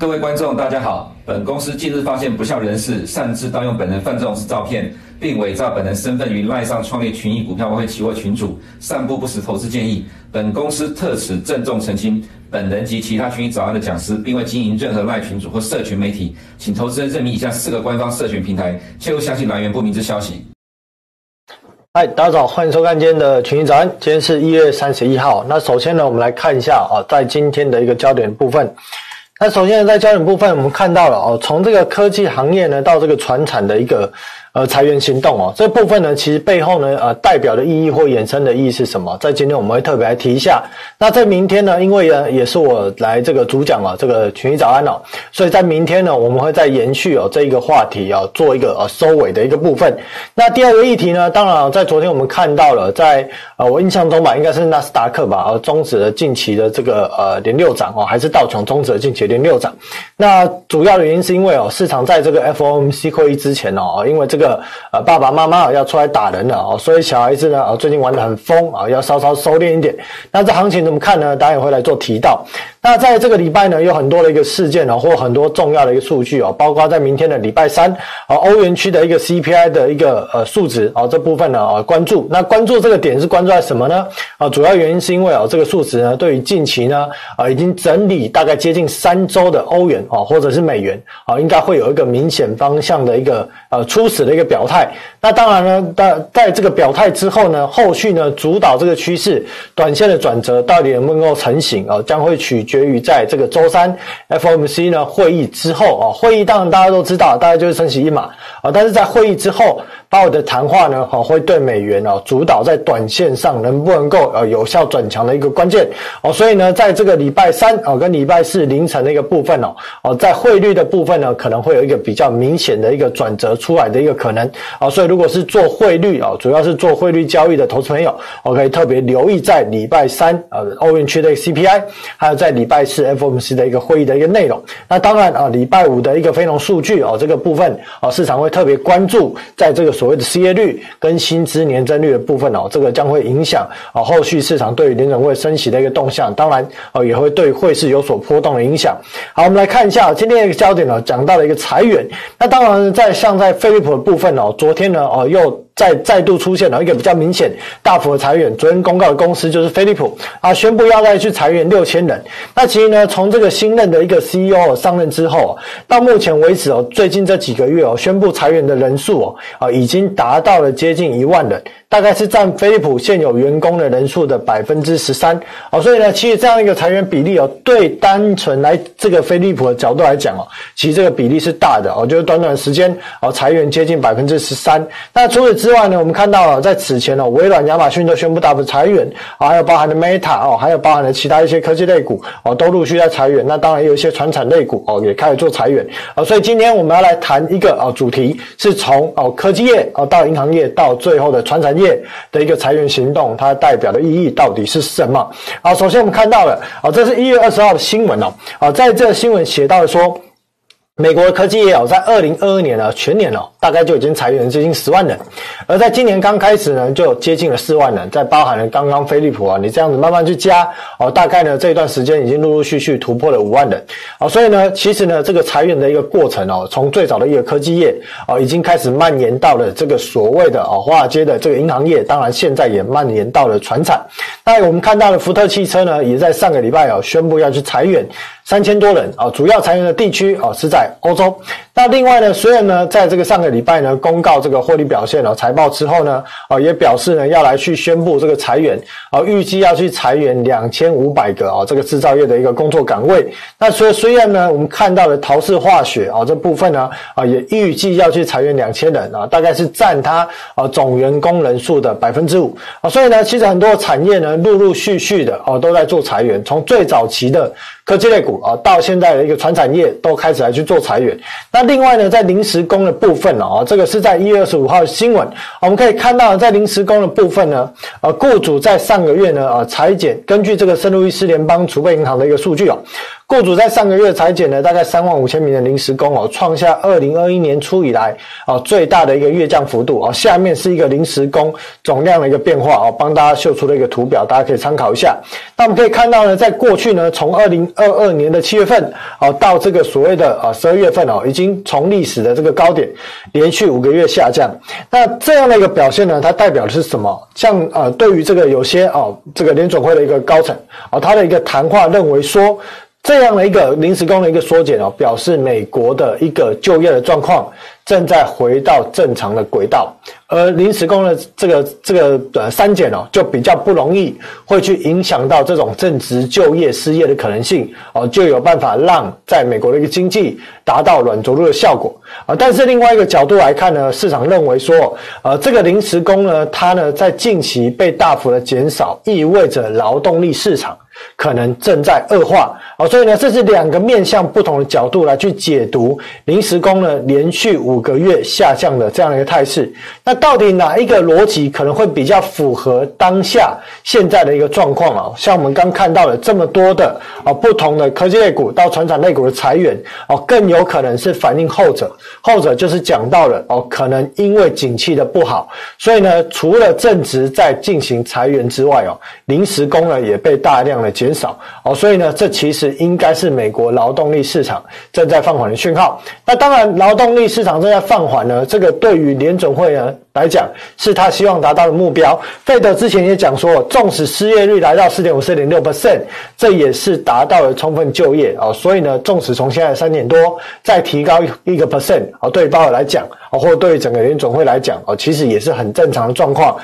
各位观众，大家好。本公司近日发现不肖人士擅自盗用本人范仲式照片，并伪造本人身份于赖上创立群益股票外汇期货群组，散布不实投资建议。本公司特此郑重澄清，本人及其他群益早安的讲师，并未经营任何赖群组或社群媒体，请投资人认明以下四个官方社群平台，切勿相信来源不明之消息。嗨，大家好，欢迎收看今天的群益早安。今天是一月三十一号。那首先呢，我们来看一下啊，在今天的一个焦点部分。那首先在焦点部分，我们看到了哦，从这个科技行业呢，到这个船产的一个。呃，裁员行动哦，这部分呢，其实背后呢，呃，代表的意义或衍生的意义是什么？在今天我们会特别来提一下。那在明天呢，因为呢，也是我来这个主讲啊，这个群益早安哦，所以在明天呢，我们会再延续哦这一个话题啊，做一个呃收尾的一个部分。那第二个议题呢，当然在昨天我们看到了，在呃我印象中吧，应该是纳斯达克吧，呃终止了近期的这个呃连六涨哦，还是道琼终止了近期的连六涨。那主要的原因是因为哦，市场在这个 FOMC 会议之前哦，因为这个。呃，爸爸妈妈要出来打人了啊，所以小孩子呢，啊，最近玩得很疯啊，要稍稍收敛一点。那这行情怎么看呢？当然也会来做提到。那在这个礼拜呢，有很多的一个事件啊，或很多重要的一个数据啊，包括在明天的礼拜三啊，欧元区的一个 CPI 的一个呃数值啊，这部分呢啊关注。那关注这个点是关注在什么呢？啊，主要原因是因为啊，这个数值呢，对于近期呢啊已经整理大概接近三周的欧元啊，或者是美元啊，应该会有一个明显方向的一个呃初始的一个表态。那当然呢，在在这个表态之后呢，后续呢主导这个趋势短线的转折到底能不能够成型啊，将会取决于在这个周三 FOMC 呢会议之后啊，会议当然大家都知道，大家就是升息一码啊，但是在会议之后。鲍尔的谈话呢，哈，会对美元哦主导在短线上能不能够呃有效转强的一个关键哦，所以呢，在这个礼拜三哦跟礼拜四凌晨的一个部分哦，哦，在汇率的部分呢，可能会有一个比较明显的一个转折出来的一个可能啊，所以如果是做汇率啊，主要是做汇率交易的投资朋友，我可以特别留意在礼拜三呃欧元区的 CPI，还有在礼拜四 FOMC 的一个会议的一个内容。那当然啊，礼拜五的一个非农数据啊，这个部分啊，市场会特别关注在这个。所谓的失业率跟薪资年增率的部分哦，这个将会影响啊后续市场对于联准会升息的一个动向，当然哦也会对汇市有所波动的影响。好，我们来看一下今天的一个焦点呢，讲到了一个裁员。那当然在像在飞利浦的部分哦，昨天呢哦又。再再度出现了一个比较明显大幅的裁员，昨天公告的公司就是飞利浦啊，宣布要再去裁员六千人。那其实呢，从这个新任的一个 CEO 上任之后，到目前为止哦，最近这几个月哦，宣布裁员的人数哦啊，已经达到了接近一万人。大概是占飞利浦现有员工的人数的百分之十三，哦，所以呢，其实这样一个裁员比例哦，对单纯来这个飞利浦的角度来讲哦，其实这个比例是大的哦，就是短短时间哦，裁员接近百分之十三。那除此之外呢，我们看到了在此前哦，微软、亚马逊都宣布大幅裁员，还有包含的 Meta 哦，还有包含的其他一些科技类股哦，都陆续在裁员。那当然有一些传产类股哦，也开始做裁员啊。所以今天我们要来谈一个哦主题，是从哦科技业哦到银行业到最后的传产业的一个裁员行动，它代表的意义到底是什么？好，首先我们看到了，啊，这是一月二十号的新闻哦，啊，在这新闻写到了说。美国科技业哦，在二零二二年呢，全年哦，大概就已经裁员接近十万人，而在今年刚开始呢，就接近了四万人，在包含了刚刚飞利浦啊，你这样子慢慢去加哦，大概呢这一段时间已经陆陆续续突破了五万人，哦，所以呢，其实呢，这个裁员的一个过程哦，从最早的一个科技业哦，已经开始蔓延到了这个所谓的哦华尔街的这个银行业，当然现在也蔓延到了船产。那我们看到了福特汽车呢，也在上个礼拜哦宣布要去裁员。三千多人啊，主要裁员的地区啊是在欧洲。那另外呢，虽然呢，在这个上个礼拜呢，公告这个获利表现啊，财报之后呢，啊也表示呢要来去宣布这个裁员啊，预计要去裁员两千五百个啊，这个制造业的一个工作岗位。那所以虽然呢，我们看到了陶氏化学啊这部分呢啊，也预计要去裁员两千人啊，大概是占它啊总员工人数的百分之五啊。所以呢，其实很多产业呢，陆陆续续的啊都在做裁员，从最早期的。科技类股啊，到现在的一个传产业都开始来去做裁员。那另外呢，在临时工的部分呢，啊，这个是在一月二十五号的新闻，我们可以看到，在临时工的部分呢，呃，雇主在上个月呢，啊，裁减，根据这个圣路易斯联邦储备银行的一个数据啊，雇主在上个月裁减了大概三万五千名的临时工哦，创下二零二一年初以来哦最大的一个月降幅度哦。下面是一个临时工总量的一个变化哦，帮大家秀出了一个图表，大家可以参考一下。那我们可以看到呢，在过去呢，从二零二二年的七月份哦到这个所谓的啊十二月份哦，已经从历史的这个高点连续五个月下降。那这样的一个表现呢，它代表的是什么？像呃，对于这个有些哦，这个联总会的一个高层啊，他的一个谈话认为说。这样的一个临时工的一个缩减哦，表示美国的一个就业的状况正在回到正常的轨道，而临时工的这个这个呃删减哦，就比较不容易会去影响到这种正值就业失业的可能性哦，就有办法让在美国的一个经济达到软着陆的效果啊。但是另外一个角度来看呢，市场认为说，呃，这个临时工呢，它呢在近期被大幅的减少，意味着劳动力市场。可能正在恶化啊，所以呢，这是两个面向不同的角度来去解读临时工呢连续五五个月下降的这样的一个态势。那到底哪一个逻辑可能会比较符合当下现在的一个状况啊？像我们刚看到了这么多的啊不同的科技类股到传产类股的裁员哦，更有可能是反映后者。后者就是讲到了哦，可能因为景气的不好，所以呢，除了正职在进行裁员之外哦，临时工呢也被大量的。减少哦，所以呢，这其实应该是美国劳动力市场正在放缓的讯号。那当然，劳动力市场正在放缓了，这个对于联总会呢来讲，是他希望达到的目标。费德之前也讲说，纵使失业率来到四点五、四点六 percent，这也是达到了充分就业啊。所以呢，纵使从现在三点多再提高一个 percent 啊，对于鲍尔来讲啊，或对于整个联总会来讲啊，其实也是很正常的状况。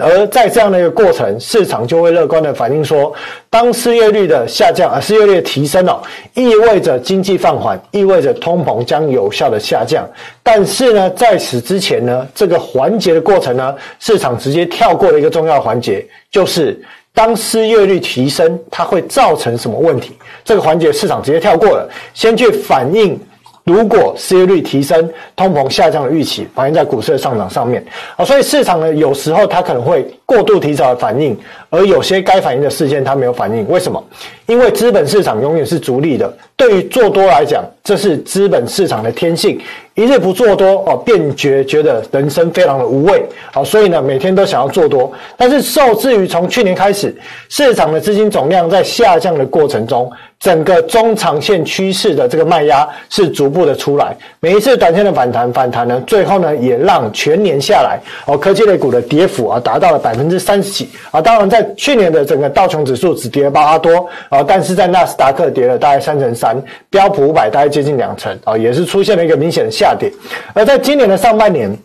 而在这样的一个过程，市场就会乐观的反映说，当失业率的下降啊，失业率的提升哦，意味着经济放缓，意味着通膨将有效的下降。但是呢，在此之前呢，这个环节的过程呢，市场直接跳过了一个重要环节，就是当失业率提升，它会造成什么问题？这个环节市场直接跳过了，先去反映。如果失业率提升，通膨下降的预期反映在股市的上涨上面啊，所以市场呢，有时候它可能会过度提早的反应，而有些该反应的事件它没有反应。为什么？因为资本市场永远是逐利的，对于做多来讲，这是资本市场的天性。一日不做多哦，便觉觉得人生非常的无味。好，所以呢，每天都想要做多。但是受制于从去年开始，市场的资金总量在下降的过程中，整个中长线趋势的这个卖压是逐步的出来。每一次短线的反弹，反弹呢，最后呢，也让全年下来哦，科技类股的跌幅啊，达到了百分百分之三十几啊。当然，在去年的整个道琼指数只跌了八多啊，但是在纳斯达克跌了大概三成三，标普五百大概接近两成啊，也是出现了一个明显的。下跌，而在今年的上半年。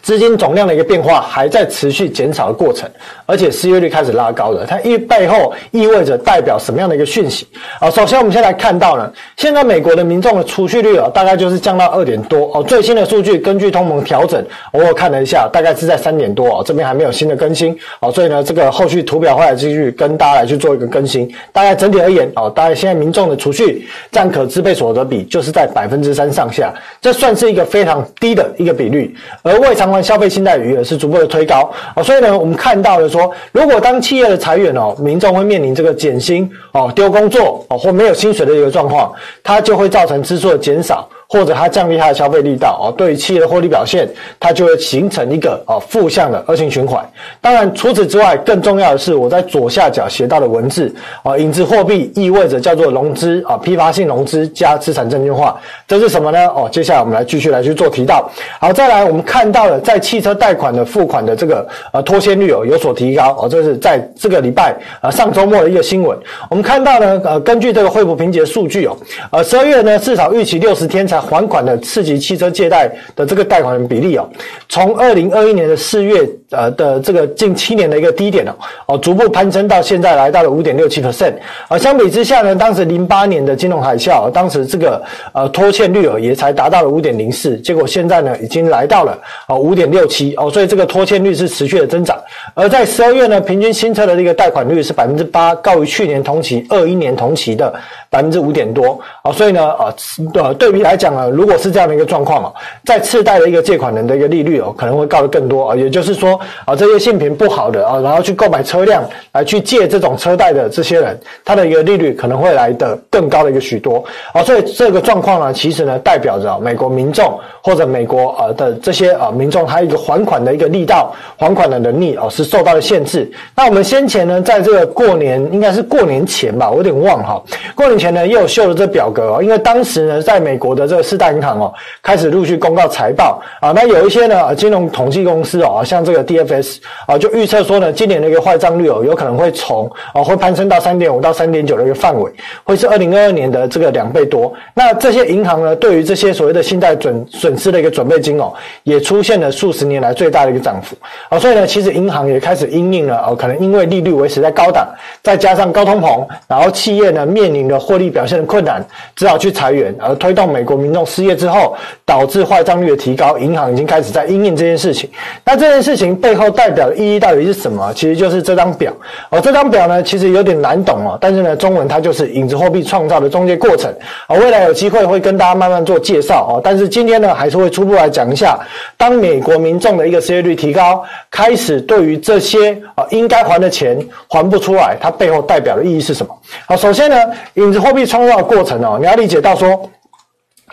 资金总量的一个变化还在持续减少的过程，而且失业率开始拉高了。它意背后意味着代表什么样的一个讯息啊？首先，我们先来看到呢，现在美国的民众的储蓄率啊，大概就是降到二点多哦。最新的数据根据通膨调整，我有看了一下，大概是在三点多哦。这边还没有新的更新哦，所以呢，这个后续图表会来继续跟大家来去做一个更新。大概整体而言哦，大概现在民众的储蓄占可支配所得比就是在百分之三上下，这算是一个非常低的一个比率，而未相关消费信贷余额是逐步的推高哦，所以呢，我们看到了说，如果当企业的裁员哦，民众会面临这个减薪哦、丢工作哦或没有薪水的一个状况，它就会造成支出的减少。或者它降低它的消费力道哦，对于企业的获利表现，它就会形成一个哦负向的恶性循环。当然，除此之外，更重要的是我在左下角写到的文字啊，影子货币意味着叫做融资啊，批发性融资加资产证券化，这是什么呢？哦，接下来我们来继续来去做提到。好，再来我们看到了在汽车贷款的付款的这个呃拖欠率哦有所提高哦，这是在这个礼拜啊上周末的一个新闻。我们看到呢呃根据这个惠普评级的数据哦，呃十二月呢至少预期六十天才。还款的次级汽车借贷的这个贷款比例哦，从二零二一年的四月呃的这个近七年的一个低点哦哦逐步攀升到现在来到了五点六七 percent，啊相比之下呢，当时零八年的金融海啸，当时这个呃拖欠率哦也才达到了五点零四，结果现在呢已经来到了啊五点六七哦，所以这个拖欠率是持续的增长。而在十二月呢，平均新车的这个贷款率是百分之八，高于去年同期二一年同期的百分之五点多啊，所以呢啊呃对比来讲。呢，如果是这样的一个状况啊，在次贷的一个借款人的一个利率哦，可能会高得更多啊。也就是说，啊这些信评不好的啊，然后去购买车辆来去借这种车贷的这些人，他的一个利率可能会来得更高的一个许多啊，所以这个状况呢，其实呢代表着美国民众或者美国呃的这些啊民众，他一个还款的一个力道、还款的能力哦是受到了限制。那我们先前呢，在这个过年应该是过年前吧，我有点忘哈，过年前呢又秀了这表格哦，因为当时呢在美国的这个四大银行哦开始陆续公告财报啊，那有一些呢金融统计公司哦，像这个 DFS 啊就预测说呢，今年的一个坏账率哦有可能会从啊会攀升到三点五到三点九的一个范围，会是二零二二年的这个两倍多。那这些银行呢，对于这些所谓的信贷准损失的一个准备金哦，也出现了数十年来最大的一个涨幅啊，所以呢，其实银行也开始因应了哦，可能因为利率维持在高档，再加上高通膨，然后企业呢面临的获利表现的困难，只好去裁员，而推动美国民众失业之后，导致坏账率的提高，银行已经开始在因应这件事情。那这件事情背后代表的意义到底是什么？其实就是这张表哦，这张表呢其实有点难懂哦，但是呢，中文它就是影子货币创造的中介过程啊，未来有机会会跟大家慢慢做介绍哦，但是今天呢，还是会初步来讲一下，当美国民众的一个失业率提高，开始对于这些啊应该还的钱还不出来，它背后代表的意义是什么？好，首先呢，影子货币创造的过程哦，你要理解到说，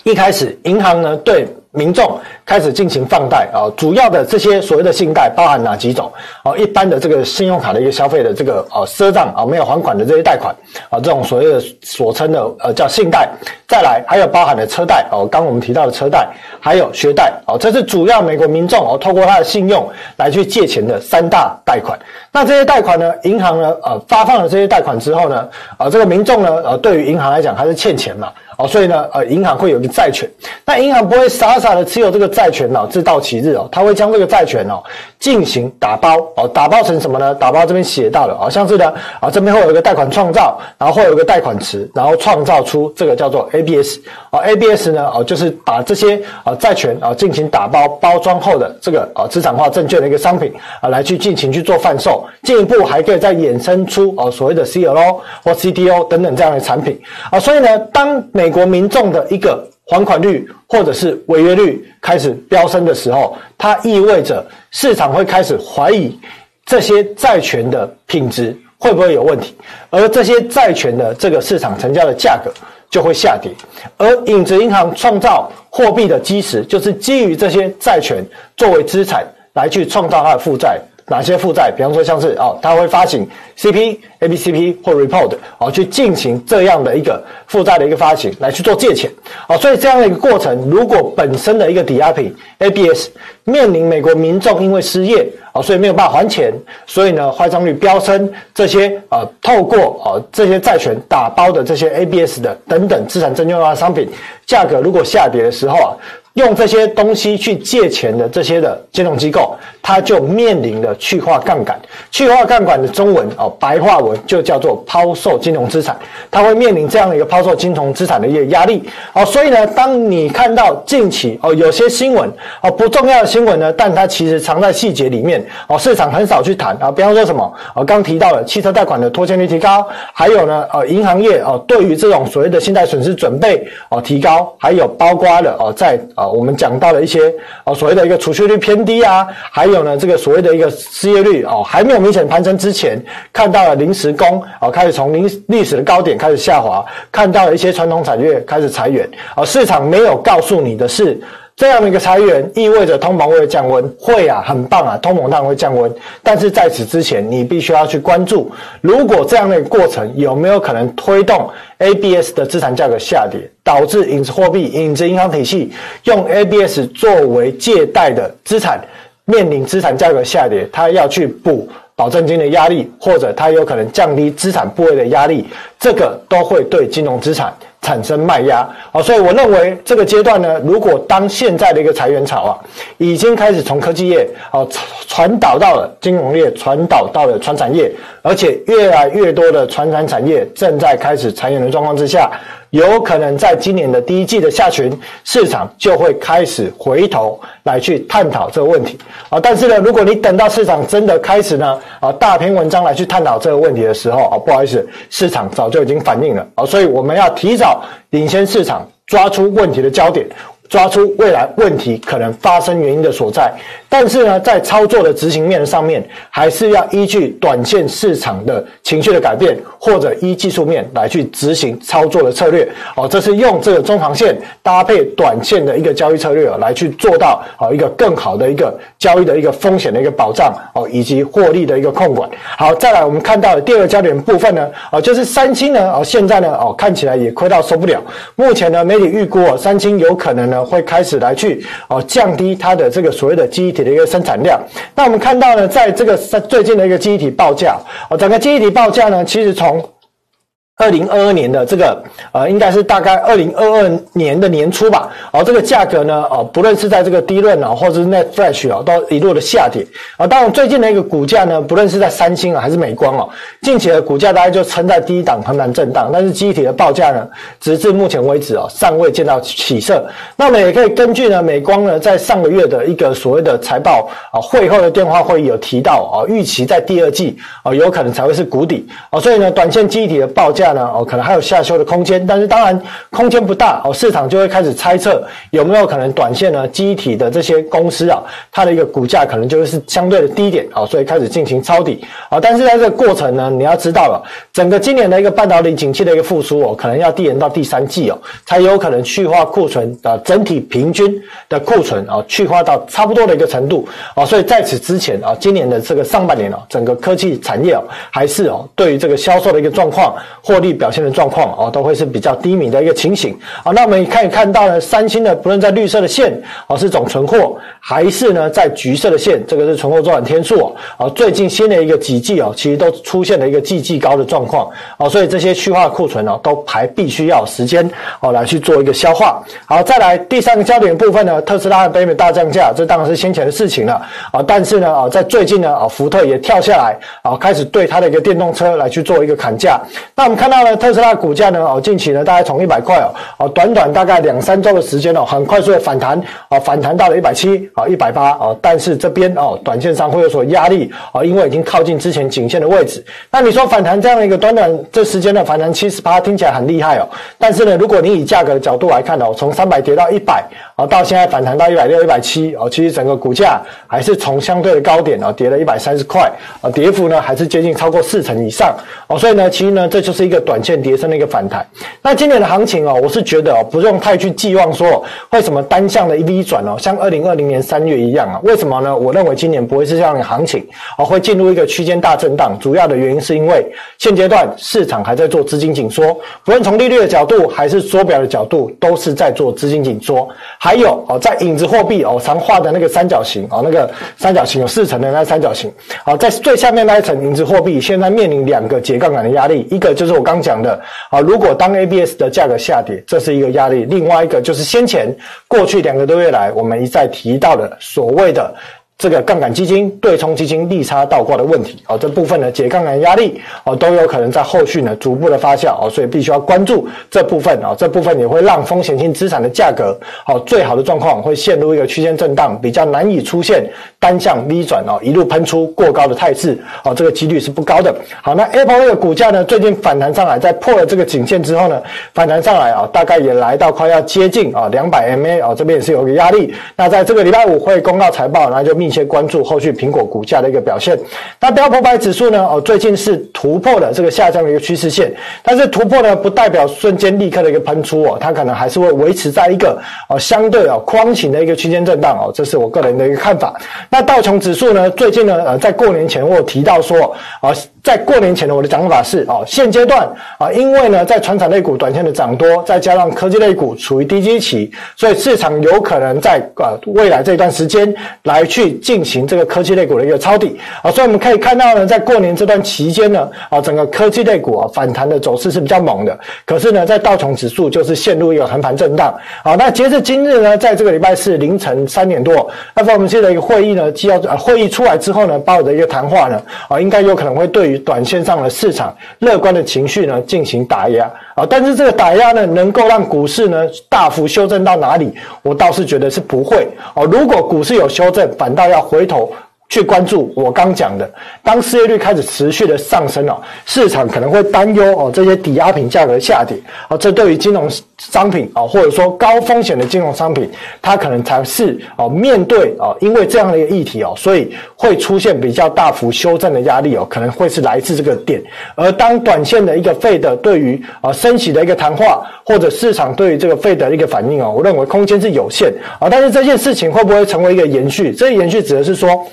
一开始银行呢对。民众开始进行放贷啊，主要的这些所谓的信贷包含哪几种？哦，一般的这个信用卡的一个消费的这个呃赊账啊，没有还款的这些贷款啊，这种所谓的所称的呃叫信贷。再来还有包含的车贷哦，刚我们提到的车贷，还有学贷哦，这是主要美国民众哦透过他的信用来去借钱的三大贷款。那这些贷款呢，银行呢呃发放了这些贷款之后呢，啊这个民众呢呃对于银行来讲还是欠钱嘛。哦，所以呢，呃，银行会有一个债权，但银行不会傻傻的持有这个债权哦，直到期日哦，他会将这个债权哦进行打包。哦，打包成什么呢？打包这边写到了哦，像是呢啊，这边会有一个贷款创造，然后会有一个贷款池，然后创造出这个叫做 ABS 啊，ABS 呢哦，就是把这些啊债权啊进行打包包装后的这个啊资产化证券的一个商品啊来去进行去做贩售，进一步还可以再衍生出哦所谓的 CLO 或 CDO 等等这样的产品。啊，所以呢，当每美国民众的一个还款率或者是违约率开始飙升的时候，它意味着市场会开始怀疑这些债权的品质会不会有问题，而这些债权的这个市场成交的价格就会下跌。而影子银行创造货币的基石，就是基于这些债权作为资产来去创造它的负债。哪些负债？比方说像是哦，它会发行 CP、ABCP 或 Report 哦，去进行这样的一个负债的一个发行，来去做借钱哦。所以这样的一个过程，如果本身的一个抵押品 ABS 面临美国民众因为失业哦，所以没有办法还钱，所以呢坏账率飙升，这些呃透过哦这些债权打包的这些 ABS 的等等资产证券化商品价格如果下跌的时候啊。用这些东西去借钱的这些的金融机构，它就面临了去化杠杆。去化杠杆的中文哦，白话文就叫做抛售金融资产。它会面临这样的一个抛售金融资产的一个压力哦。所以呢，当你看到近期哦有些新闻哦不重要的新闻呢，但它其实藏在细节里面哦，市场很少去谈啊。比方说什么哦，刚提到了汽车贷款的拖欠率提高，还有呢呃银行业哦对于这种所谓的信贷损失准备哦提高，还有包括了哦在啊。我们讲到了一些啊，所谓的一个储蓄率偏低啊，还有呢，这个所谓的一个失业率哦，还没有明显攀升之前，看到了临时工啊，开始从历历史的高点开始下滑，看到了一些传统产业开始裁员哦，市场没有告诉你的是。这样的一个裁员意味着通膨会降温，会啊，很棒啊，通膨当然会降温。但是在此之前，你必须要去关注，如果这样的一个过程有没有可能推动 ABS 的资产价格下跌，导致影子货币、影子银行体系用 ABS 作为借贷的资产，面临资产价格下跌，它要去补保证金的压力，或者它有可能降低资产部位的压力，这个都会对金融资产。产生卖压，啊，所以我认为这个阶段呢，如果当现在的一个裁员潮啊，已经开始从科技业啊传导到了金融业，传导到了传产业，而且越来越多的传产产业正在开始裁员的状况之下。有可能在今年的第一季的下旬，市场就会开始回头来去探讨这个问题啊。但是呢，如果你等到市场真的开始呢啊大篇文章来去探讨这个问题的时候啊，不好意思，市场早就已经反应了啊。所以我们要提早领先市场，抓出问题的焦点。抓出未来问题可能发生原因的所在。但是呢，在操作的执行面上面，还是要依据短线市场的情绪的改变，或者依技术面来去执行操作的策略。哦，这是用这个中长线搭配短线的一个交易策略来去做到哦一个更好的一个交易的一个风险的一个保障哦，以及获利的一个控管。好，再来我们看到的第二个焦点部分呢，哦，就是三星呢，哦，现在呢，哦，看起来也亏到受不了。目前呢，媒体预估哦，三星有可能呢会开始来去哦降低它的这个所谓的记忆体的一个生产量。那我们看到呢，在这个最近的一个记忆体报价哦，整个记忆体报价呢，其实从二零二二年的这个呃，应该是大概二零二二年的年初吧。哦，这个价格呢，哦，不论是在这个 DRAM 啊，或者是 NAND Flash 啊，都一路的下跌。啊，当然最近的一个股价呢，不论是在三星啊，还是美光哦，近期的股价大概就撑在低档横盘震荡。但是机体的报价呢，直至目前为止啊，尚未见到起色。那我们也可以根据呢，美光呢在上个月的一个所谓的财报啊会后的电话会议有提到啊，预期在第二季啊有可能才会是谷底啊，所以呢，短线机体的报价。哦，可能还有下修的空间，但是当然空间不大哦，市场就会开始猜测有没有可能短线呢，机体的这些公司啊，它的一个股价可能就会是相对的低点啊，所以开始进行抄底啊。但是在这个过程呢，你要知道了，整个今年的一个半导体景气的一个复苏哦，可能要递延到第三季哦，才有可能去化库存啊，整体平均的库存啊，去化到差不多的一个程度啊。所以在此之前啊，今年的这个上半年啊，整个科技产业啊，还是哦，对于这个销售的一个状况或利表现的状况啊，都会是比较低迷的一个情形。啊，那我们可以看到呢，三星的不论在绿色的线啊，是总存货，还是呢在橘色的线，这个是存货周转天数哦。最近新的一个几季哦，其实都出现了一个季季高的状况哦，所以这些去化库存哦，都还必须要时间哦来去做一个消化。好，再来第三个焦点部分呢，特斯拉的北美大降价，这当然是先前的事情了啊。但是呢啊，在最近呢啊，福特也跳下来啊，开始对它的一个电动车来去做一个砍价。那我们看到呢。特斯拉股价呢？哦，近期呢，大概从一百块哦，短短大概两三周的时间哦，很快速的反弹，哦，反弹到了一百七，啊，一百八，啊，但是这边哦，短线上会有所压力，啊，因为已经靠近之前颈线的位置。那你说反弹这样的一个短短这时间的反弹七十八，听起来很厉害哦。但是呢，如果你以价格的角度来看哦，从三百跌到一百，哦，到现在反弹到一百六、一百七，哦，其实整个股价还是从相对的高点哦，跌了一百三十块，啊，跌幅呢还是接近超过四成以上，哦，所以呢，其实呢，这就是一个短。线跌升的一个反弹，那今年的行情哦，我是觉得，不用太去寄望说会什么单向的一 V 转哦，像二零二零年三月一样啊。为什么呢？我认为今年不会是这样的行情哦，会进入一个区间大震荡。主要的原因是因为现阶段市场还在做资金紧缩，不论从利率的角度还是缩表的角度，都是在做资金紧缩。还还有哦，在影子货币哦，常画的那个三角形哦，那个三角形有四层的那三角形，好，在最下面那一层影子货币，现在面临两个解杠杆的压力，一个就是我刚。讲的啊，如果当 ABS 的价格下跌，这是一个压力；另外一个就是先前过去两个多月来，我们一再提到的所谓的。这个杠杆基金、对冲基金利差倒挂的问题，哦，这部分呢解杠杆压力，哦，都有可能在后续呢逐步的发酵，哦，所以必须要关注这部分，啊，这部分也会让风险性资产的价格，哦，最好的状况会陷入一个区间震荡，比较难以出现单向 V 转，哦，一路喷出过高的态势，哦，这个几率是不高的。好，那 Apple 这个股价呢，最近反弹上来，在破了这个颈线之后呢，反弹上来啊，大概也来到快要接近啊两百 MA，哦，这边也是有个压力。那在这个礼拜五会公告财报，那就密。切关注后续苹果股价的一个表现。那标普百指数呢？哦，最近是突破了这个下降的一个趋势线，但是突破呢，不代表瞬间立刻的一个喷出哦，它可能还是会维持在一个哦相对哦框型的一个区间震荡哦，这是我个人的一个看法。那道琼指数呢？最近呢，呃，在过年前我有提到说啊。在过年前呢我的讲法是哦，现阶段啊，因为呢，在传产类股短线的涨多，再加上科技类股处于低基期，所以市场有可能在呃未来这段时间来去进行这个科技类股的一个抄底啊，所以我们可以看到呢，在过年这段期间呢，啊，整个科技类股啊反弹的走势是比较猛的，可是呢，在道琼指数就是陷入一个横盘震荡啊。那截至今日呢，在这个礼拜四凌晨三点多，FOMC 的一个会议呢，纪要呃会议出来之后呢，鲍尔的一个谈话呢，啊，应该有可能会对。于短线上的市场乐观的情绪呢，进行打压啊，但是这个打压呢，能够让股市呢大幅修正到哪里？我倒是觉得是不会哦。如果股市有修正，反倒要回头。去关注我刚讲的，当失业率开始持续的上升哦，市场可能会担忧哦，这些抵押品价格下跌哦，这对于金融商品啊，或者说高风险的金融商品，它可能才是哦面对哦，因为这样的一个议题哦，所以会出现比较大幅修正的压力哦，可能会是来自这个点。而当短线的一个费的对于啊升息的一个谈话，或者市场对于这个费的一个反应哦，我认为空间是有限啊。但是这件事情会不会成为一个延续？这个延续指的是说。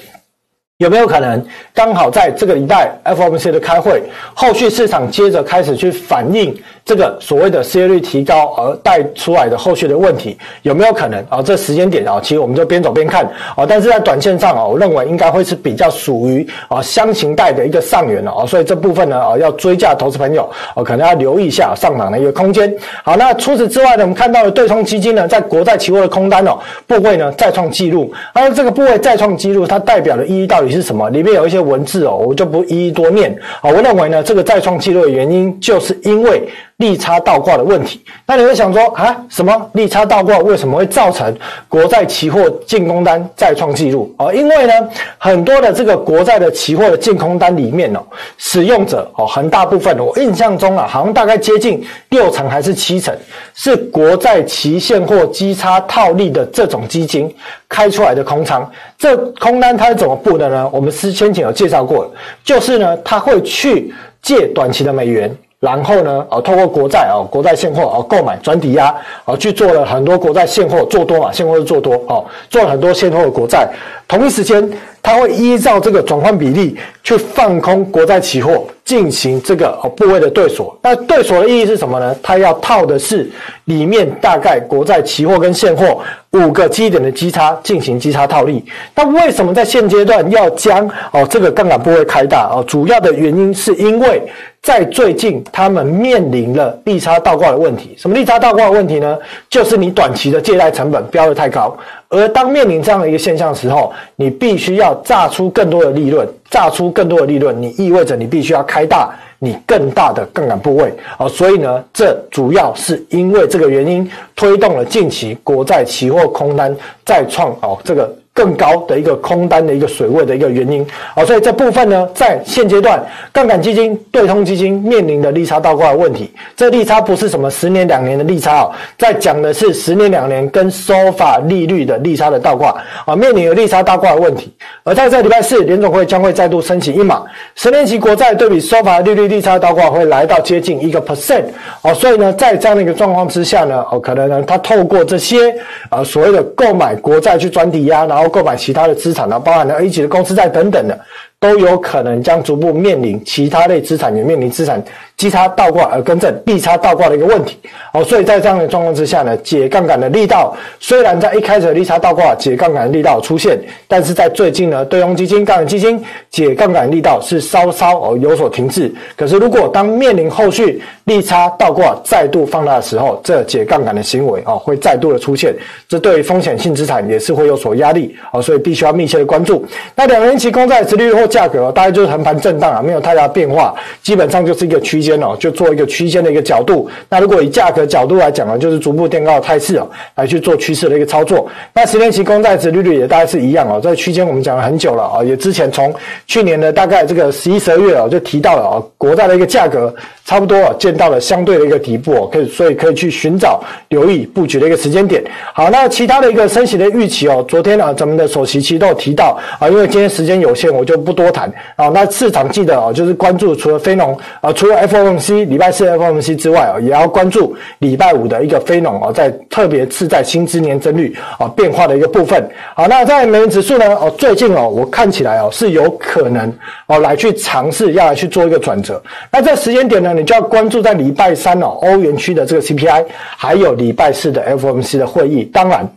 有没有可能刚好在这个礼拜 FOMC 的开会，后续市场接着开始去反映这个所谓的失业率提高而带出来的后续的问题？有没有可能啊？这时间点啊，其实我们就边走边看啊。但是在短线上啊，我认为应该会是比较属于啊箱型带的一个上缘了啊。所以这部分呢啊，要追价投资朋友啊，可能要留意一下上涨的一个空间。好，那除此之外呢，我们看到的对冲基金呢，在国债期货的空单哦部位呢再创纪录，而这个部位再创纪录，它代表的意义到底？是什么？里面有一些文字哦，我就不一一多念啊。我认为呢，这个再创纪录的原因，就是因为。利差倒挂的问题，那你会想说啊，什么利差倒挂为什么会造成国债期货净空单再创纪录啊？因为呢，很多的这个国债的期货的净空单里面哦，使用者哦，很大部分我印象中啊，好像大概接近六成还是七成，是国债期现货基差套利的这种基金开出来的空仓。这空单它是怎么布的呢？我们之前有介绍过，就是呢，它会去借短期的美元。然后呢，啊，透过国债啊，国债现货啊购买转抵押啊，去做了很多国债现货做多嘛，现货是做多哦，做了很多现货的国债。同一时间，它会依照这个转换比例去放空国债期货，进行这个哦部位的对锁。那对锁的意义是什么呢？它要套的是里面大概国债期货跟现货五个基点的基差进行基差套利。那为什么在现阶段要将哦这个杠杆部位开大？哦，主要的原因是因为。在最近，他们面临了利差倒挂的问题。什么利差倒挂的问题呢？就是你短期的借贷成本标得太高，而当面临这样的一个现象的时候，你必须要榨出更多的利润，榨出更多的利润，你意味着你必须要开大你更大的杠杆部位啊。所以呢，这主要是因为这个原因推动了近期国债期货空单再创哦这个。更高的一个空单的一个水位的一个原因啊，所以这部分呢，在现阶段，杠杆基金、对冲基金面临的利差倒挂的问题，这利差不是什么十年两年的利差哦，在讲的是十年两年跟收法利率的利差的倒挂啊，面临有利差倒挂的问题。而在这礼拜四，联总会将会再度升息一码，十年期国债对比收法利率利差倒挂会来到接近一个 percent 哦，所以呢，在这样的一个状况之下呢，哦，可能呢，他透过这些啊所谓的购买国债去转抵押，然后。购买其他的资产呢，包含了 A 级的公司债等等的，都有可能将逐步面临其他类资产也面临资产基差倒挂而更正利差倒挂的一个问题。哦，所以在这样的状况之下呢，解杠杆的力道虽然在一开始的利差倒挂解杠杆的力道出现，但是在最近呢，对冲基金、杠杆基金解杠杆力道是稍稍哦有所停滞。可是如果当面临后续利差倒挂再度放大的时候，这解杠杆的行为啊会再度的出现，这对于风险性资产也是会有所压力哦，所以必须要密切的关注。那两年期公债殖利率或价格大概就是横盘震荡啊，没有太大变化，基本上就是一个区间哦，就做一个区间的一个角度。那如果以价格角度来讲呢，就是逐步垫高的态势哦，来去做趋势的一个操作。那十年期公债殖利率也大概是一样哦，在区间我们讲了很久了啊，也之前从去年的大概这个十一、十二月哦就提到了啊，国债的一个价格差不多啊见到了相对的一个底部哦，可以所以可以去寻找留意布局的一个时间点。好，那其他的一个升息的预期哦，昨天啊咱们的首席期都有提到啊，因为今天时间有限，我就不多谈。啊，那市场记得哦，就是关注除了非农啊，除了 F FOMC 礼拜四 FOMC 之外啊，也要关注礼拜五的一个非农啊，在特别是在薪资年增率啊变化的一个部分。好，那在美元指数呢，哦，最近哦，我看起来哦是有可能哦来去尝试要来去做一个转折。那这时间点呢，你就要关注在礼拜三哦，欧元区的这个 CPI，还有礼拜四的 FOMC 的会议。当然。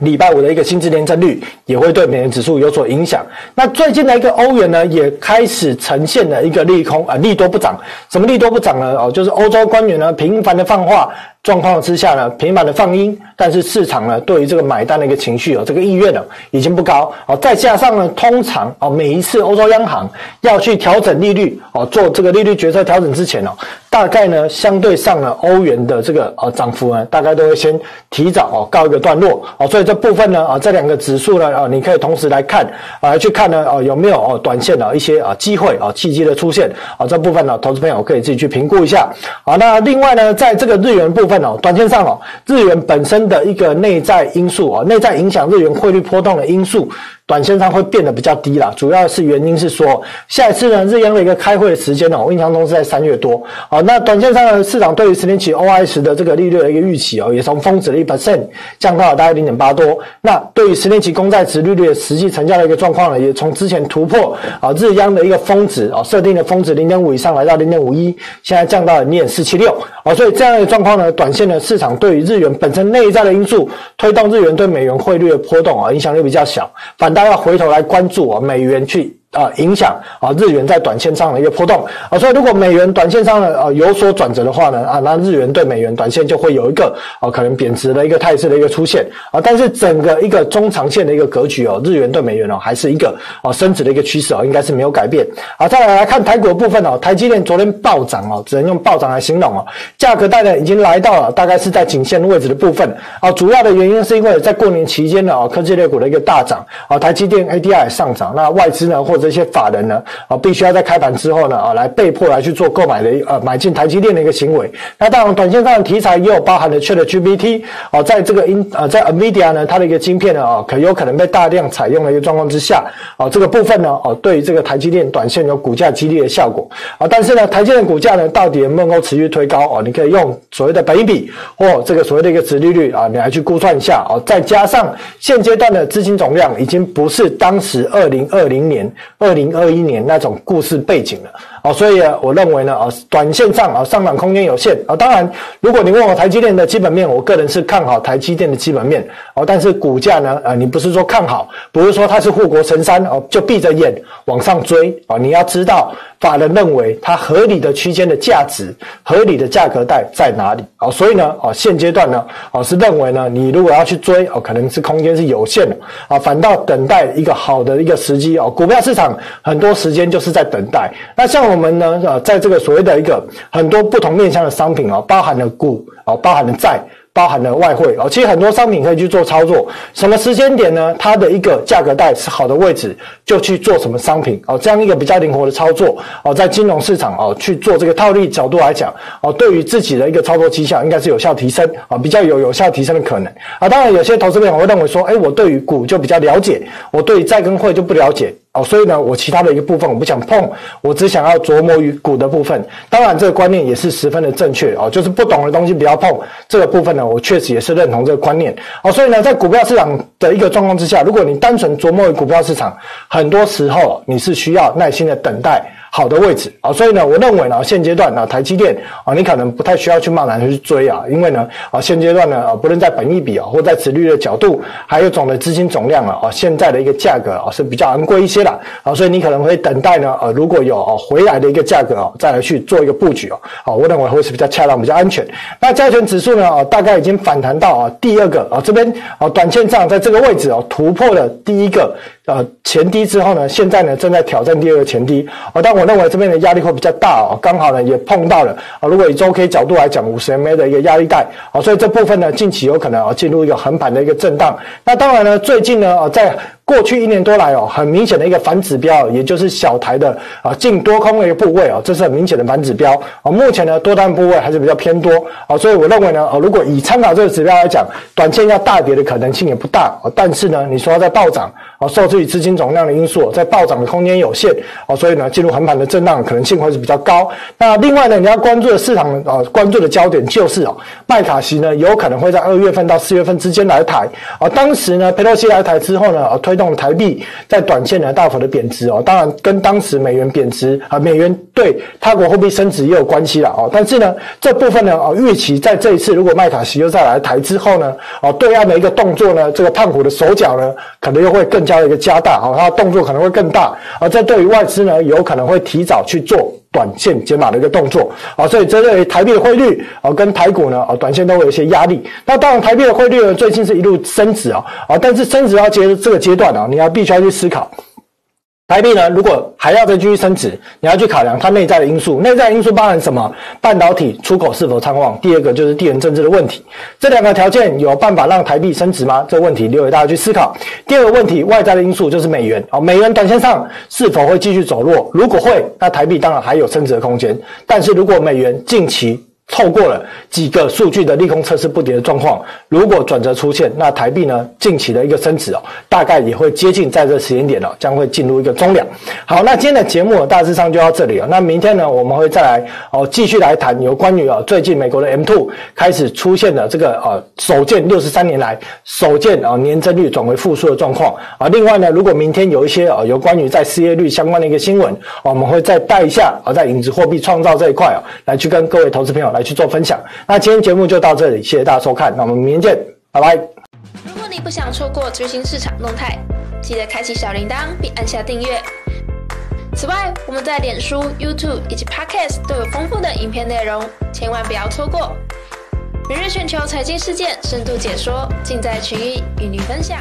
礼拜五的一个薪资连增率也会对美元指数有所影响。那最近的一个欧元呢，也开始呈现了一个利空啊，利多不涨。什么利多不涨呢？哦，就是欧洲官员呢频繁的放话。状况之下呢，频繁的放鹰，但是市场呢对于这个买单的一个情绪哦，这个意愿呢已经不高哦。再加上呢，通常哦每一次欧洲央行要去调整利率哦，做这个利率决策调整之前哦，大概呢相对上呢欧元的这个呃涨幅呢，大概都会先提早哦告一个段落哦。所以这部分呢啊这两个指数呢啊，你可以同时来看啊去看呢哦有没有哦短线的一些啊机会啊契机的出现啊这部分呢投资朋友可以自己去评估一下。好，那另外呢在这个日元部分。哦，短线上哦，日元本身的一个内在因素哦，内在影响日元汇率波动的因素。短线上会变得比较低啦，主要是原因是说，下一次呢，日央的一个开会的时间呢，我印象中是在三月多。好，那短线上呢，市场对于十年期 OIS 的这个利率的一个预期哦，也从峰值的一 percent 降到了大概零点八多。那对于十年期公债值利率的实际成交的一个状况呢，也从之前突破啊日央的一个峰值啊设定的峰值零点五以上来到零点五一，现在降到了零点四七六。啊，所以这样的状况呢，短线的市场对于日元本身内在的因素推动日元对美元汇率的波动啊，影响力比较小，反倒他要回头来关注啊美元去。啊，影响啊日元在短线上的一个波动。啊，所以如果美元短线上呢啊有所转折的话呢啊，那日元对美元短线就会有一个啊可能贬值的一个态势的一个出现。啊，但是整个一个中长线的一个格局哦，日元对美元哦还是一个啊升值的一个趋势哦，应该是没有改变。啊。再来来看台股的部分哦，台积电昨天暴涨哦，只能用暴涨来形容哦，价格带呢已经来到了大概是在颈线位置的部分。啊，主要的原因是因为在过年期间呢啊科技类股的一个大涨啊，台积电 ADR 上涨，那外资呢或者这些法人呢，啊，必须要在开盘之后呢，啊，来被迫来去做购买的，呃，买进台积电的一个行为。那当然，短线上的题材也有包含了 ChatGPT，啊，在这个因，啊，在 NVIDIA 呢，它的一个晶片呢，啊，可有可能被大量采用的一个状况之下，啊，这个部分呢，啊，对于这个台积电短线有股价激励的效果，啊，但是呢，台积电股价呢，到底能不能够持续推高，啊，你可以用所谓的本益比或这个所谓的一个殖利率，啊，你来去估算一下，啊，再加上现阶段的资金总量已经不是当时二零二零年、二零二一年那种故事背景了，哦，所以我认为呢，啊，短线上啊上涨空间有限啊。当然，如果你问我台积电的基本面，我个人是看好台积电的基本面，哦，但是股价呢，啊，你不是说看好，不是说它是护国神山哦，就闭着眼往上追啊。你要知道，法人认为它合理的区间的价值，合理的价格带在哪里啊？所以呢，啊，现阶段呢，啊，是认为呢，你如果要去追哦，可能是空间是有限的啊，反倒等待一个好的一个时机哦，股票市场。很多时间就是在等待。那像我们呢，呃，在这个所谓的一个很多不同面向的商品啊，包含了股啊，包含了债。包含了外汇哦，其实很多商品可以去做操作。什么时间点呢？它的一个价格带是好的位置，就去做什么商品哦，这样一个比较灵活的操作哦，在金融市场哦去做这个套利角度来讲哦，对于自己的一个操作绩效应该是有效提升啊，比较有有效提升的可能啊。当然，有些投资朋友会认为说，哎，我对于股就比较了解，我对于债跟汇就不了解。哦，所以呢，我其他的一个部分我不想碰，我只想要琢磨于股的部分。当然，这个观念也是十分的正确哦，就是不懂的东西不要碰。这个部分呢，我确实也是认同这个观念。哦，所以呢，在股票市场的一个状况之下，如果你单纯琢磨于股票市场，很多时候你是需要耐心的等待。好的位置啊，所以呢，我认为呢，现阶段呢，台积电啊，你可能不太需要去贸然去追啊，因为呢，啊，现阶段呢，啊，不论在本益比啊，或在殖利率的角度，还有总的资金总量啊，啊，现在的一个价格啊是比较昂贵一些的啊，所以你可能会等待呢，呃，如果有啊回来的一个价格啊，再来去做一个布局啊，啊，我认为会是比较恰当、比较安全。那加权指数呢，啊，大概已经反弹到啊第二个啊这边啊短线上在这个位置啊突破了第一个。呃，前低之后呢，现在呢正在挑战第二个前低啊，但我认为这边的压力会比较大哦，刚好呢也碰到了啊，如果以周 K 角度来讲，五十 MA 的一个压力带啊，所以这部分呢近期有可能啊进入一个横盘的一个震荡。那当然呢，最近呢啊在。过去一年多来哦，很明显的一个反指标，也就是小台的啊净多空的一个部位哦，这是很明显的反指标啊。目前呢多单部位还是比较偏多啊，所以我认为呢，如果以参考这个指标来讲，短线要大跌的可能性也不大啊。但是呢，你说要在暴涨啊，受制于资金总量的因素，在暴涨的空间有限啊，所以呢进入横盘的震荡可能性会是比较高。那另外呢，你要关注的市场啊，关注的焦点就是哦，麦卡锡呢有可能会在二月份到四月份之间来台啊。当时呢，佩洛西来台之后呢，啊推推动。了台币在短线呢大幅的贬值哦，当然跟当时美元贬值啊，美元对他国货币升值也有关系了哦。但是呢，这部分呢哦，预期在这一次如果麦卡锡又再来台之后呢，哦，对岸的一个动作呢，这个胖虎的手脚呢，可能又会更加的一个加大哦，他的动作可能会更大，而这对于外资呢，有可能会提早去做。短线解码的一个动作啊，所以针对台币的汇率啊，跟台股呢啊，短线都会有一些压力。那当然，台币的汇率呢，最近是一路升值啊啊，但是升值要接这个阶段啊，你要必须要去思考。台币呢，如果还要再继续升值，你要去考量它内在的因素。内在因素包含什么？半导体出口是否畅旺？第二个就是地缘政治的问题。这两个条件有办法让台币升值吗？这个问题留给大家去思考。第二个问题，外在的因素就是美元。好美元短线上是否会继续走弱？如果会，那台币当然还有升值的空间。但是如果美元近期透过了几个数据的利空测试不跌的状况，如果转折出现，那台币呢近期的一个升值哦，大概也会接近在这时间点哦，将会进入一个中量。好，那今天的节目大致上就到这里了。那明天呢，我们会再来哦，继续来谈有关于啊最近美国的 M two 开始出现的这个呃首见六十三年来首见啊年增率转为负数的状况啊。另外呢，如果明天有一些啊有关于在失业率相关的一个新闻，我们会再带一下啊在影子货币创造这一块啊来去跟各位投资朋友来去做分享，那今天节目就到这里，谢谢大家收看，那我们明天见，拜拜。如果你不想错过最新市场动态，记得开启小铃铛并按下订阅。此外，我们在脸书、YouTube 以及 Podcast 都有丰富的影片内容，千万不要错过。每日全球财经事件深度解说，尽在群益与你分享。